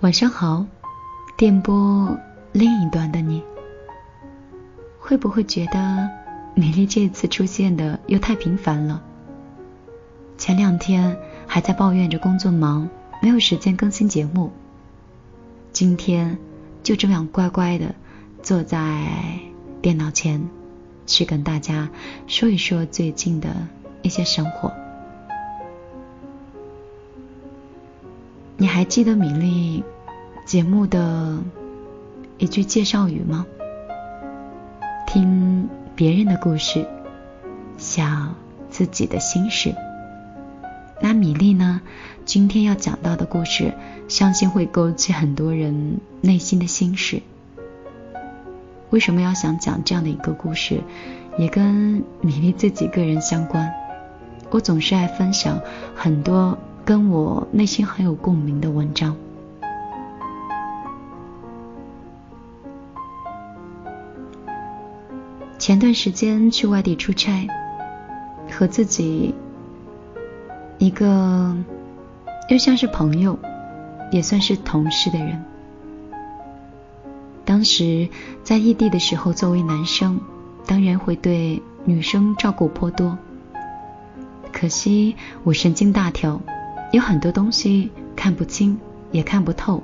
晚上好，电波另一端的你，会不会觉得米粒这次出现的又太频繁了？前两天还在抱怨着工作忙，没有时间更新节目，今天就这样乖乖的坐在电脑前，去跟大家说一说最近的一些生活。你还记得米粒？节目的一句介绍语吗？听别人的故事，想自己的心事。那米粒呢？今天要讲到的故事，相信会勾起很多人内心的心事。为什么要想讲这样的一个故事？也跟米粒自己个人相关。我总是爱分享很多跟我内心很有共鸣的文章。前段时间去外地出差，和自己一个又像是朋友，也算是同事的人。当时在异地的时候，作为男生，当然会对女生照顾颇多。可惜我神经大条，有很多东西看不清，也看不透。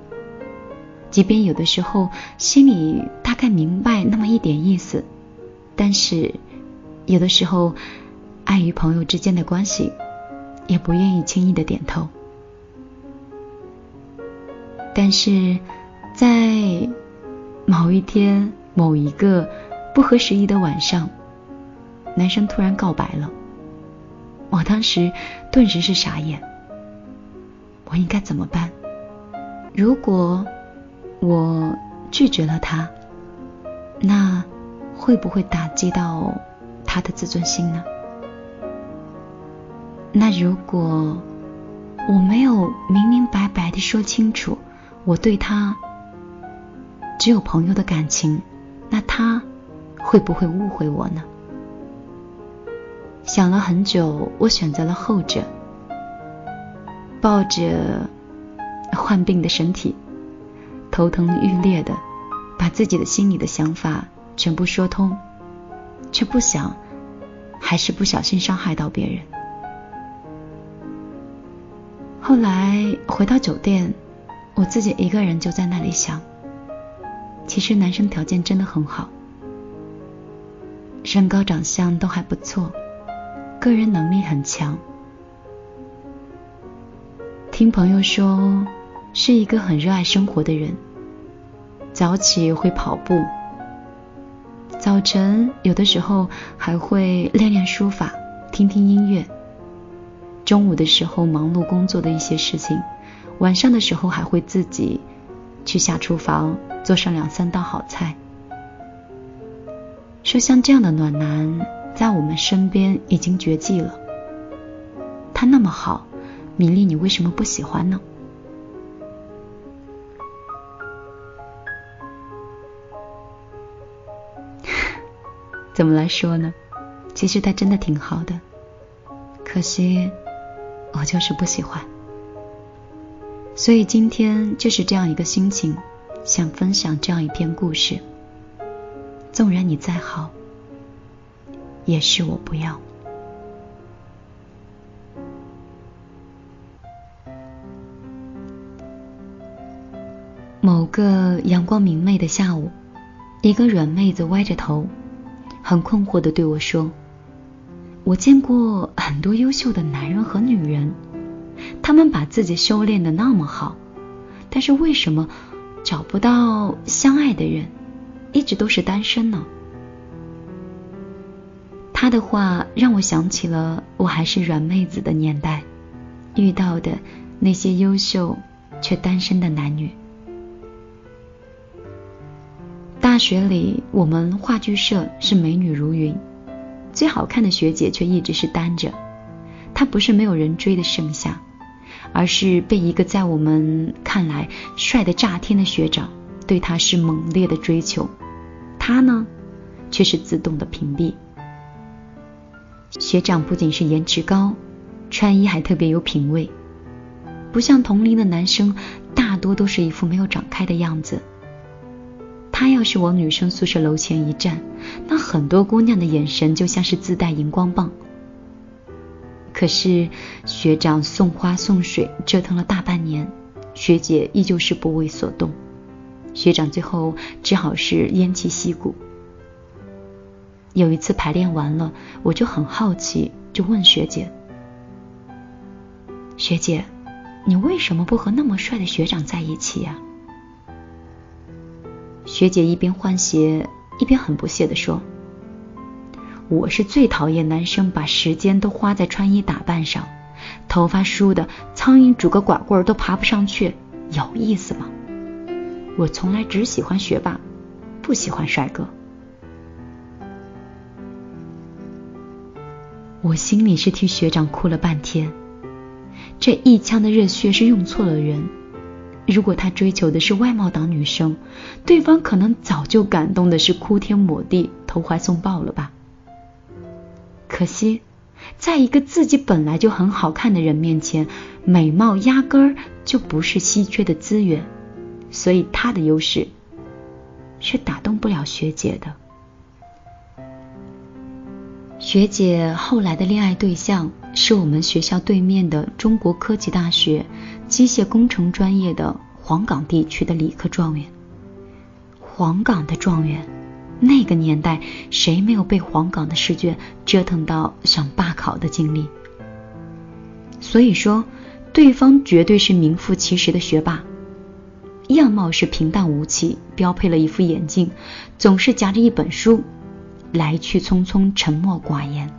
即便有的时候心里大概明白那么一点意思。但是，有的时候，碍于朋友之间的关系，也不愿意轻易的点头。但是在某一天、某一个不合时宜的晚上，男生突然告白了。我当时顿时是傻眼，我应该怎么办？如果我拒绝了他，那……会不会打击到他的自尊心呢？那如果我没有明明白白的说清楚我对他只有朋友的感情，那他会不会误会我呢？想了很久，我选择了后者，抱着患病的身体，头疼欲裂的，把自己的心里的想法。全部说通，却不想，还是不小心伤害到别人。后来回到酒店，我自己一个人就在那里想，其实男生条件真的很好，身高长相都还不错，个人能力很强。听朋友说，是一个很热爱生活的人，早起会跑步。早晨有的时候还会练练书法，听听音乐。中午的时候忙碌工作的一些事情，晚上的时候还会自己去下厨房做上两三道好菜。说像这样的暖男在我们身边已经绝迹了。他那么好，米粒你为什么不喜欢呢？怎么来说呢？其实他真的挺好的，可惜我就是不喜欢。所以今天就是这样一个心情，想分享这样一篇故事。纵然你再好，也是我不要。个阳光明媚的下午，一个软妹子歪着头。很困惑的对我说：“我见过很多优秀的男人和女人，他们把自己修炼的那么好，但是为什么找不到相爱的人，一直都是单身呢？”他的话让我想起了我还是软妹子的年代，遇到的那些优秀却单身的男女。学里，我们话剧社是美女如云，最好看的学姐却一直是单着。她不是没有人追的盛夏，而是被一个在我们看来帅的炸天的学长对她是猛烈的追求，她呢，却是自动的屏蔽。学长不仅是颜值高，穿衣还特别有品味，不像同龄的男生，大多都是一副没有长开的样子。他要是往女生宿舍楼前一站，那很多姑娘的眼神就像是自带荧光棒。可是学长送花送水折腾了大半年，学姐依旧是不为所动。学长最后只好是偃旗息鼓。有一次排练完了，我就很好奇，就问学姐：“学姐，你为什么不和那么帅的学长在一起呀？”学姐一边换鞋，一边很不屑地说：“我是最讨厌男生把时间都花在穿衣打扮上，头发梳的苍蝇拄个拐棍都爬不上去，有意思吗？我从来只喜欢学霸，不喜欢帅哥。”我心里是替学长哭了半天，这一腔的热血是用错了人。如果他追求的是外貌党女生，对方可能早就感动的是哭天抹地、投怀送抱了吧。可惜，在一个自己本来就很好看的人面前，美貌压根儿就不是稀缺的资源，所以他的优势是打动不了学姐的。学姐后来的恋爱对象是我们学校对面的中国科技大学机械工程专业的黄冈地区的理科状元。黄冈的状元，那个年代谁没有被黄冈的试卷折腾到想罢考的经历？所以说，对方绝对是名副其实的学霸，样貌是平淡无奇，标配了一副眼镜，总是夹着一本书。来去匆匆，沉默寡言。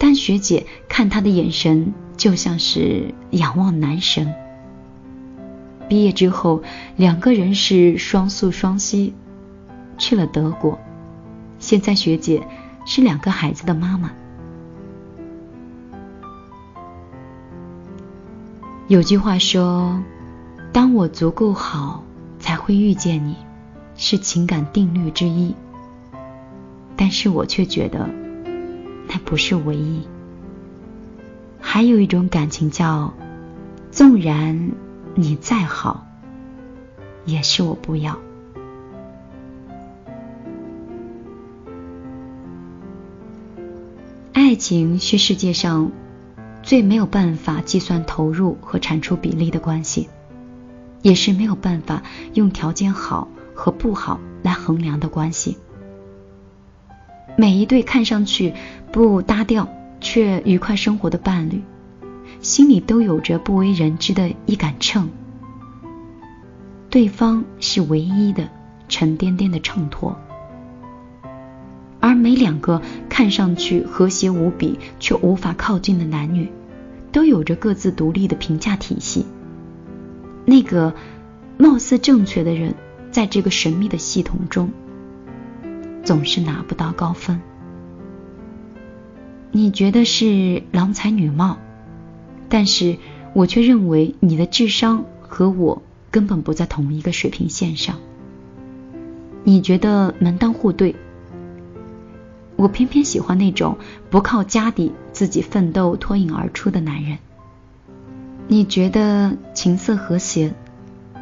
但学姐看他的眼神，就像是仰望男神。毕业之后，两个人是双宿双栖，去了德国。现在学姐是两个孩子的妈妈。有句话说：“当我足够好，才会遇见你”，是情感定律之一。但是我却觉得，那不是唯一。还有一种感情叫，纵然你再好，也是我不要。爱情是世界上最没有办法计算投入和产出比例的关系，也是没有办法用条件好和不好来衡量的关系。每一对看上去不搭调却愉快生活的伴侣，心里都有着不为人知的一杆秤，对方是唯一的沉甸甸的秤砣。而每两个看上去和谐无比却无法靠近的男女，都有着各自独立的评价体系。那个貌似正确的人，在这个神秘的系统中。总是拿不到高分。你觉得是郎才女貌，但是我却认为你的智商和我根本不在同一个水平线上。你觉得门当户对，我偏偏喜欢那种不靠家底自己奋斗脱颖而出的男人。你觉得琴瑟和谐，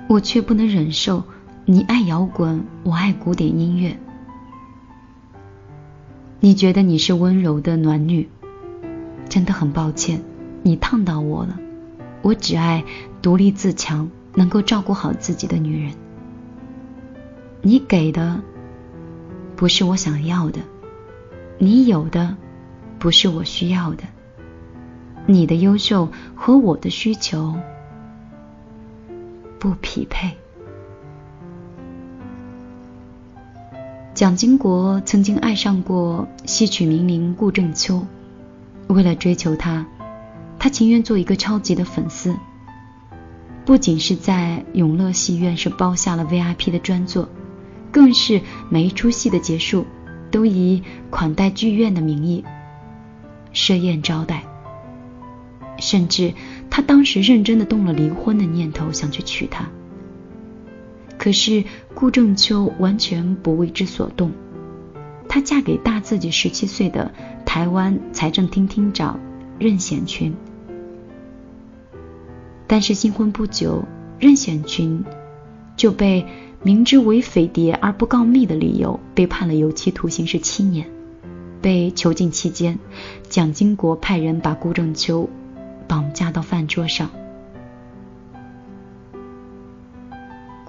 我却不能忍受你爱摇滚，我爱古典音乐。你觉得你是温柔的暖女，真的很抱歉，你烫到我了。我只爱独立自强、能够照顾好自己的女人。你给的不是我想要的，你有的不是我需要的。你的优秀和我的需求不匹配。蒋经国曾经爱上过戏曲名伶顾正秋，为了追求她，他情愿做一个超级的粉丝。不仅是在永乐戏院是包下了 VIP 的专座，更是每一出戏的结束都以款待剧院的名义设宴招待。甚至他当时认真的动了离婚的念头，想去娶她。可是顾正秋完全不为之所动，她嫁给大自己十七岁的台湾财政厅厅长任显群。但是新婚不久，任显群就被明知为匪谍而不告密的理由被判了有期徒刑是七年。被囚禁期间，蒋经国派人把顾正秋绑架到饭桌上。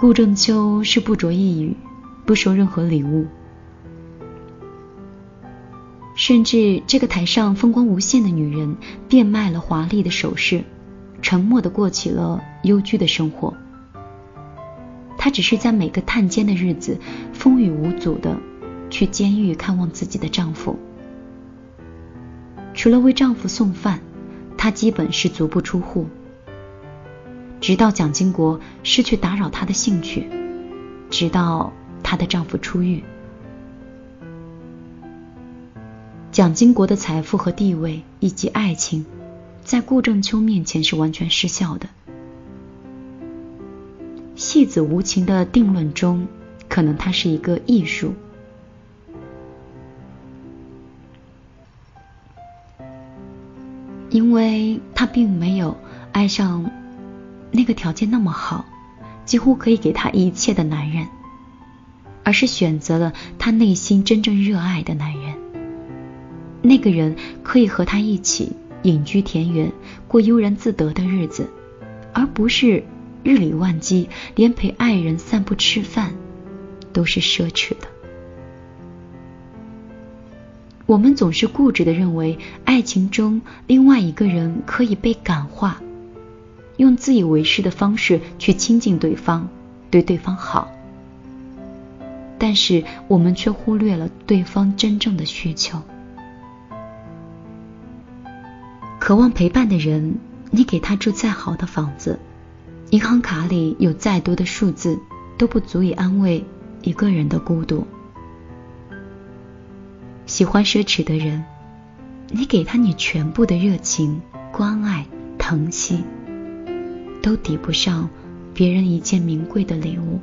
顾正秋是不着一语，不收任何礼物，甚至这个台上风光无限的女人变卖了华丽的首饰，沉默的过起了幽居的生活。她只是在每个探监的日子，风雨无阻的去监狱看望自己的丈夫。除了为丈夫送饭，她基本是足不出户。直到蒋经国失去打扰她的兴趣，直到她的丈夫出狱，蒋经国的财富和地位以及爱情，在顾正秋面前是完全失效的。戏子无情的定论中，可能它是一个艺术，因为他并没有爱上。那个条件那么好，几乎可以给他一切的男人，而是选择了他内心真正热爱的男人。那个人可以和他一起隐居田园，过悠然自得的日子，而不是日理万机，连陪爱人散步吃饭都是奢侈的。我们总是固执的认为，爱情中另外一个人可以被感化。用自以为是的方式去亲近对方，对对方好，但是我们却忽略了对方真正的需求。渴望陪伴的人，你给他住再好的房子，银行卡里有再多的数字，都不足以安慰一个人的孤独。喜欢奢侈的人，你给他你全部的热情、关爱、疼惜。都抵不上别人一件名贵的礼物。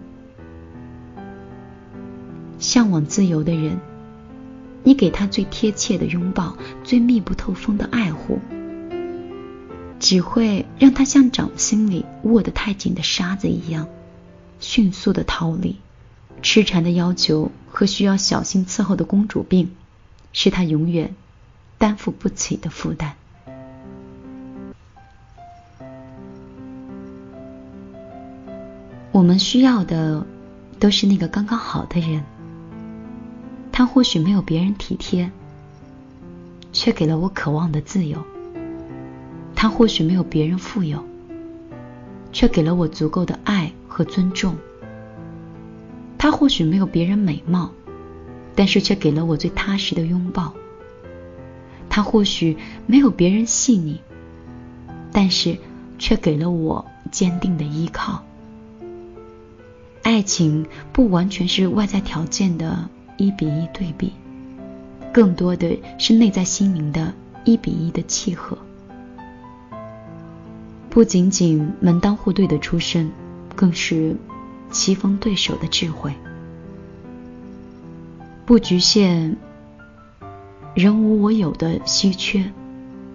向往自由的人，你给他最贴切的拥抱，最密不透风的爱护，只会让他像掌心里握得太紧的沙子一样，迅速的逃离。痴缠的要求和需要小心伺候的公主病，是他永远担负不起的负担。我们需要的都是那个刚刚好的人。他或许没有别人体贴，却给了我渴望的自由；他或许没有别人富有，却给了我足够的爱和尊重；他或许没有别人美貌，但是却给了我最踏实的拥抱；他或许没有别人细腻，但是却给了我坚定的依靠。爱情不完全是外在条件的一比一对比，更多的是内在心灵的一比一的契合。不仅仅门当户对的出身，更是棋逢对手的智慧。不局限人无我有的稀缺，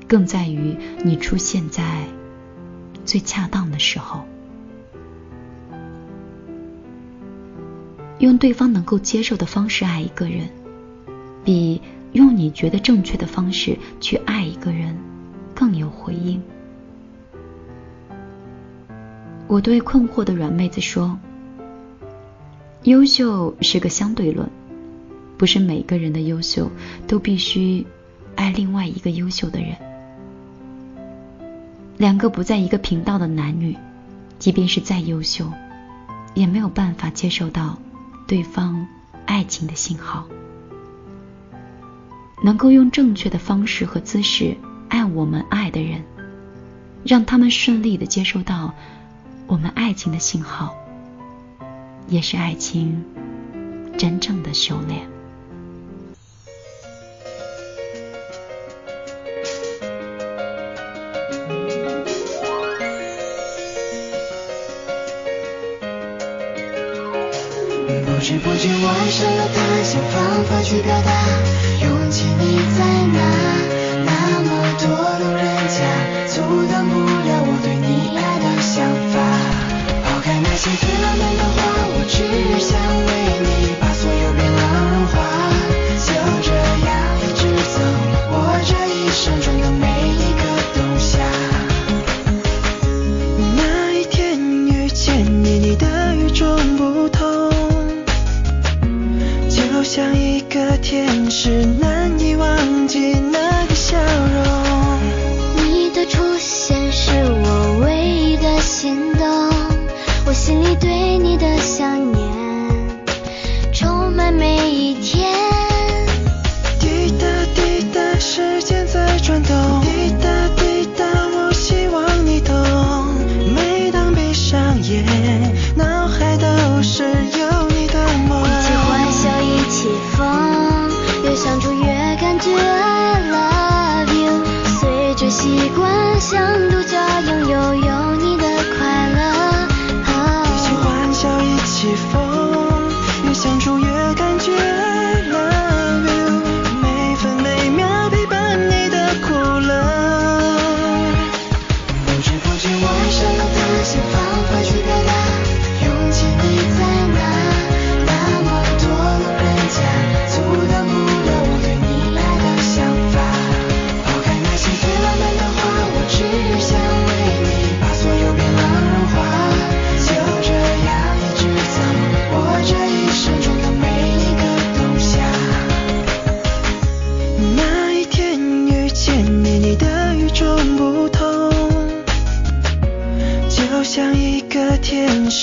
更在于你出现在最恰当的时候。用对方能够接受的方式爱一个人，比用你觉得正确的方式去爱一个人更有回应。我对困惑的软妹子说：“优秀是个相对论，不是每个人的优秀都必须爱另外一个优秀的人。两个不在一个频道的男女，即便是再优秀，也没有办法接受到。”对方爱情的信号，能够用正确的方式和姿势爱我们爱的人，让他们顺利的接收到我们爱情的信号，也是爱情真正的修炼。我爱上了他，想方法去表达，勇气你在哪？那么多路人甲阻挡不了我对你爱的想法。抛开那些最浪漫的话，我只想为你把所有冰冷融化。就这样一直走，我这一生中的每。是。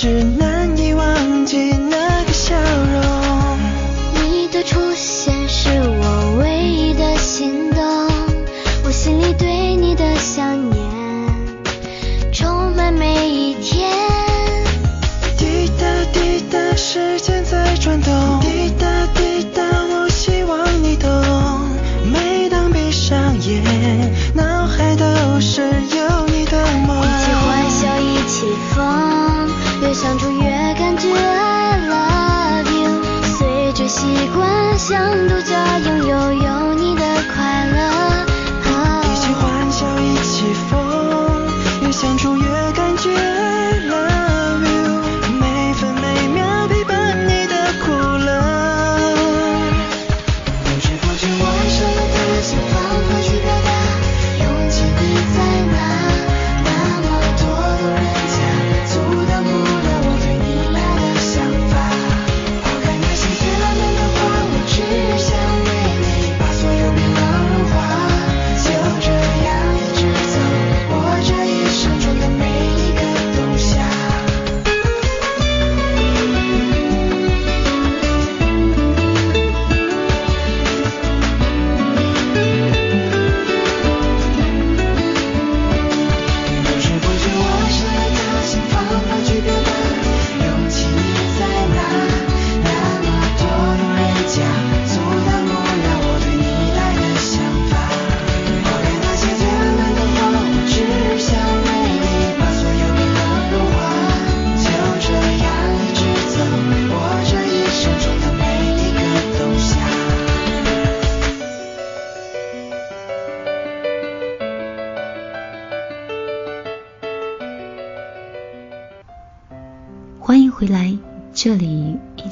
天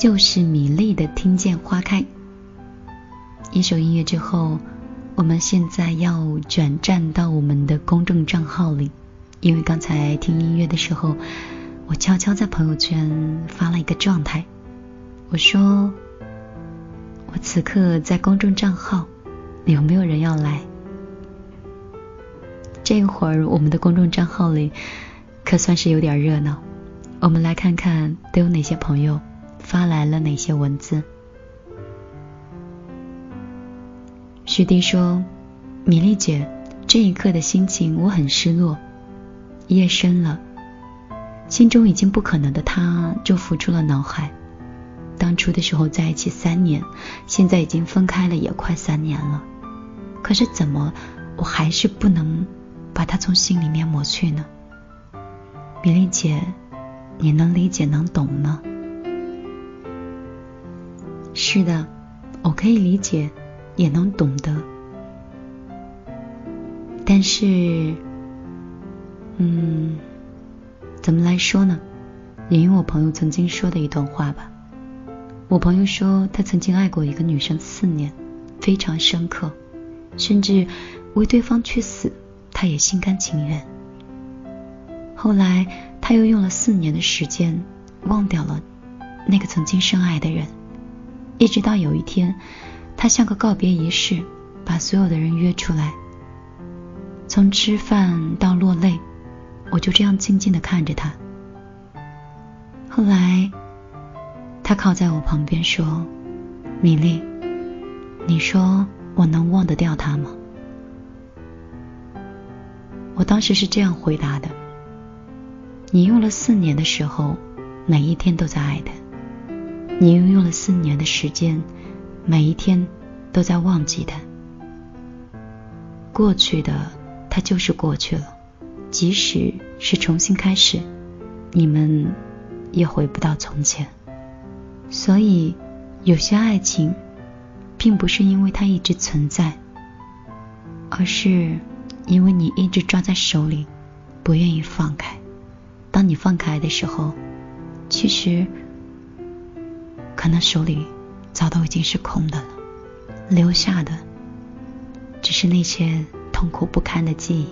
就是米粒的《听见花开》。一首音乐之后，我们现在要转战到我们的公众账号里，因为刚才听音乐的时候，我悄悄在朋友圈发了一个状态，我说我此刻在公众账号，有没有人要来？这会儿我们的公众账号里可算是有点热闹。我们来看看都有哪些朋友发来了哪些文字。徐迪说：“米粒姐，这一刻的心情我很失落。夜深了，心中已经不可能的他就浮出了脑海。当初的时候在一起三年，现在已经分开了也快三年了。可是怎么我还是不能把他从心里面抹去呢？米粒姐。”你能理解能懂吗？是的，我可以理解，也能懂得。但是，嗯，怎么来说呢？引用我朋友曾经说的一段话吧。我朋友说，他曾经爱过一个女生四年，非常深刻，甚至为对方去死，他也心甘情愿。后来。他又用了四年的时间忘掉了那个曾经深爱的人，一直到有一天，他像个告别仪式，把所有的人约出来，从吃饭到落泪，我就这样静静的看着他。后来，他靠在我旁边说：“米粒，你说我能忘得掉他吗？”我当时是这样回答的：“你用了四年的时候，每一天都在爱他；你又用了四年的时间，每一天都在忘记他。过去的，他就是过去了，即使是重新开始，你们。”也回不到从前，所以有些爱情，并不是因为它一直存在，而是因为你一直抓在手里，不愿意放开。当你放开的时候，其实可能手里早都已经是空的了，留下的只是那些痛苦不堪的记忆。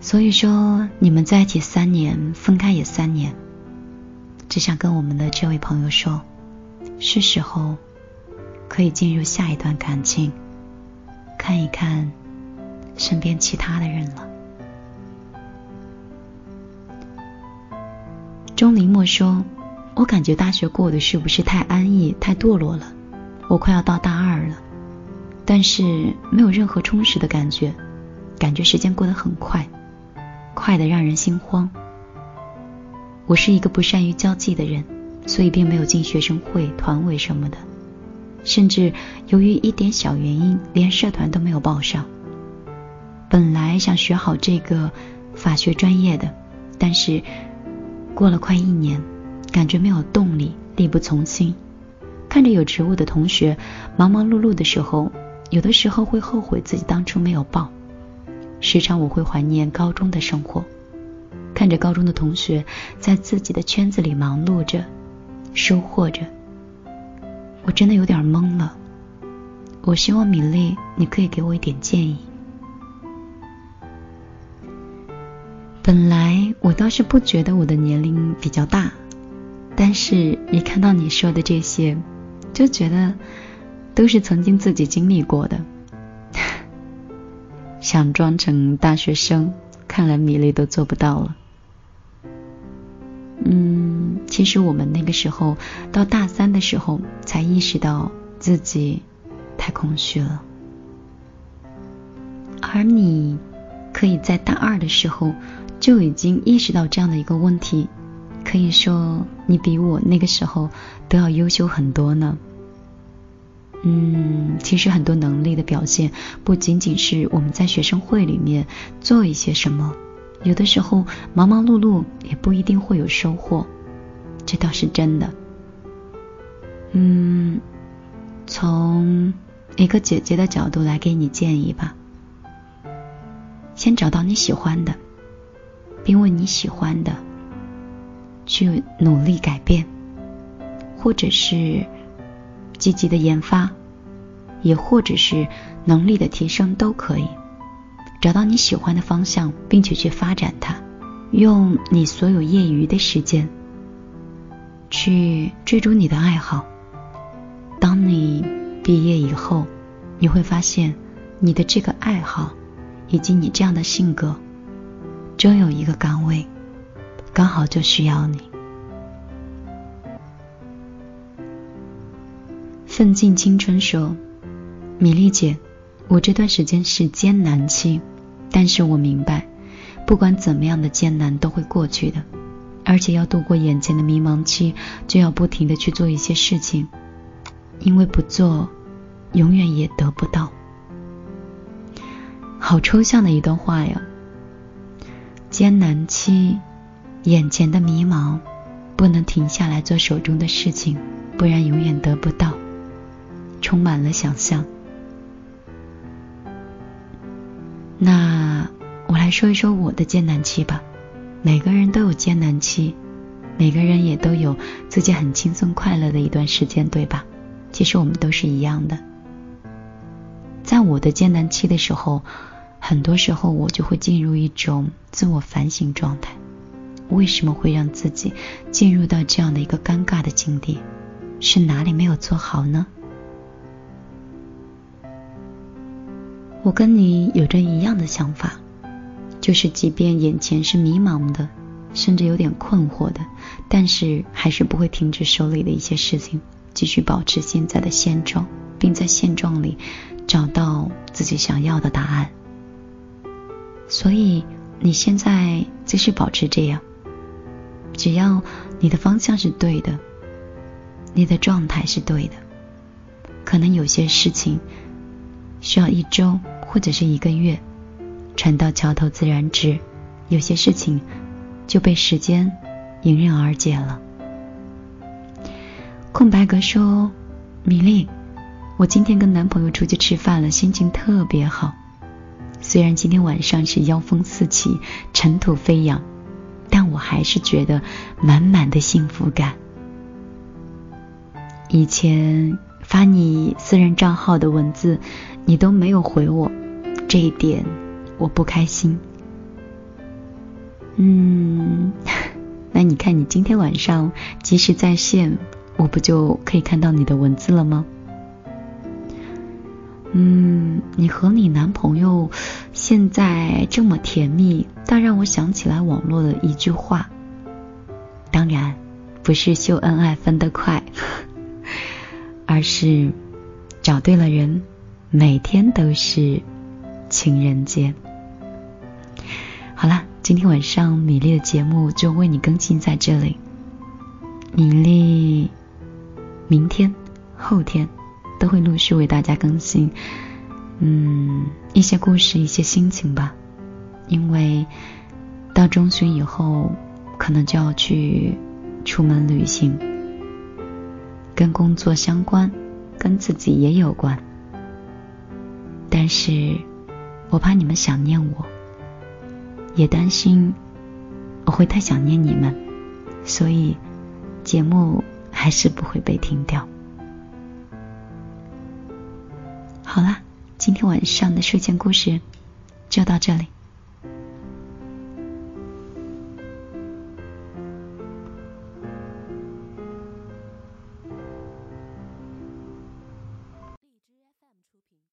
所以说，你们在一起三年，分开也三年，只想跟我们的这位朋友说，是时候可以进入下一段感情，看一看身边其他的人了。钟离墨说：“我感觉大学过得是不是太安逸、太堕落了？我快要到大二了，但是没有任何充实的感觉，感觉时间过得很快。”快的让人心慌。我是一个不善于交际的人，所以并没有进学生会、团委什么的，甚至由于一点小原因，连社团都没有报上。本来想学好这个法学专业的，但是过了快一年，感觉没有动力，力不从心。看着有职务的同学忙忙碌碌的时候，有的时候会后悔自己当初没有报。时常我会怀念高中的生活，看着高中的同学在自己的圈子里忙碌着，收获着，我真的有点懵了。我希望米粒，你可以给我一点建议。本来我倒是不觉得我的年龄比较大，但是一看到你说的这些，就觉得都是曾经自己经历过的。想装成大学生，看来米粒都做不到了。嗯，其实我们那个时候到大三的时候，才意识到自己太空虚了。而你可以在大二的时候就已经意识到这样的一个问题，可以说你比我那个时候都要优秀很多呢。嗯，其实很多能力的表现不仅仅是我们在学生会里面做一些什么，有的时候忙忙碌碌也不一定会有收获，这倒是真的。嗯，从一个姐姐的角度来给你建议吧，先找到你喜欢的，并为你喜欢的去努力改变，或者是。积极的研发，也或者是能力的提升都可以。找到你喜欢的方向，并且去发展它，用你所有业余的时间去追逐你的爱好。当你毕业以后，你会发现你的这个爱好以及你这样的性格，终有一个岗位刚好就需要你。奋进青春说：“米粒姐，我这段时间是艰难期，但是我明白，不管怎么样的艰难都会过去的，而且要度过眼前的迷茫期，就要不停的去做一些事情，因为不做，永远也得不到。好抽象的一段话呀！艰难期，眼前的迷茫，不能停下来做手中的事情，不然永远得不到。”充满了想象。那我来说一说我的艰难期吧。每个人都有艰难期，每个人也都有自己很轻松快乐的一段时间，对吧？其实我们都是一样的。在我的艰难期的时候，很多时候我就会进入一种自我反省状态。为什么会让自己进入到这样的一个尴尬的境地？是哪里没有做好呢？我跟你有着一样的想法，就是即便眼前是迷茫的，甚至有点困惑的，但是还是不会停止手里的一些事情，继续保持现在的现状，并在现状里找到自己想要的答案。所以你现在继续保持这样，只要你的方向是对的，你的状态是对的，可能有些事情需要一周或者是一个月。船到桥头自然直，有些事情就被时间迎刃而解了。空白格说：“米粒，我今天跟男朋友出去吃饭了，心情特别好。虽然今天晚上是妖风四起、尘土飞扬，但我还是觉得满满的幸福感。以前发你私人账号的文字，你都没有回我，这一点。”我不开心。嗯，那你看，你今天晚上及时在线，我不就可以看到你的文字了吗？嗯，你和你男朋友现在这么甜蜜，倒让我想起来网络的一句话。当然，不是秀恩爱分得快，而是找对了人，每天都是情人节。好了，今天晚上米粒的节目就为你更新在这里。米粒明天、后天都会陆续为大家更新，嗯，一些故事、一些心情吧。因为到中旬以后，可能就要去出门旅行，跟工作相关，跟自己也有关。但是我怕你们想念我。也担心我会太想念你们，所以节目还是不会被停掉。好啦，今天晚上的睡前故事就到这里。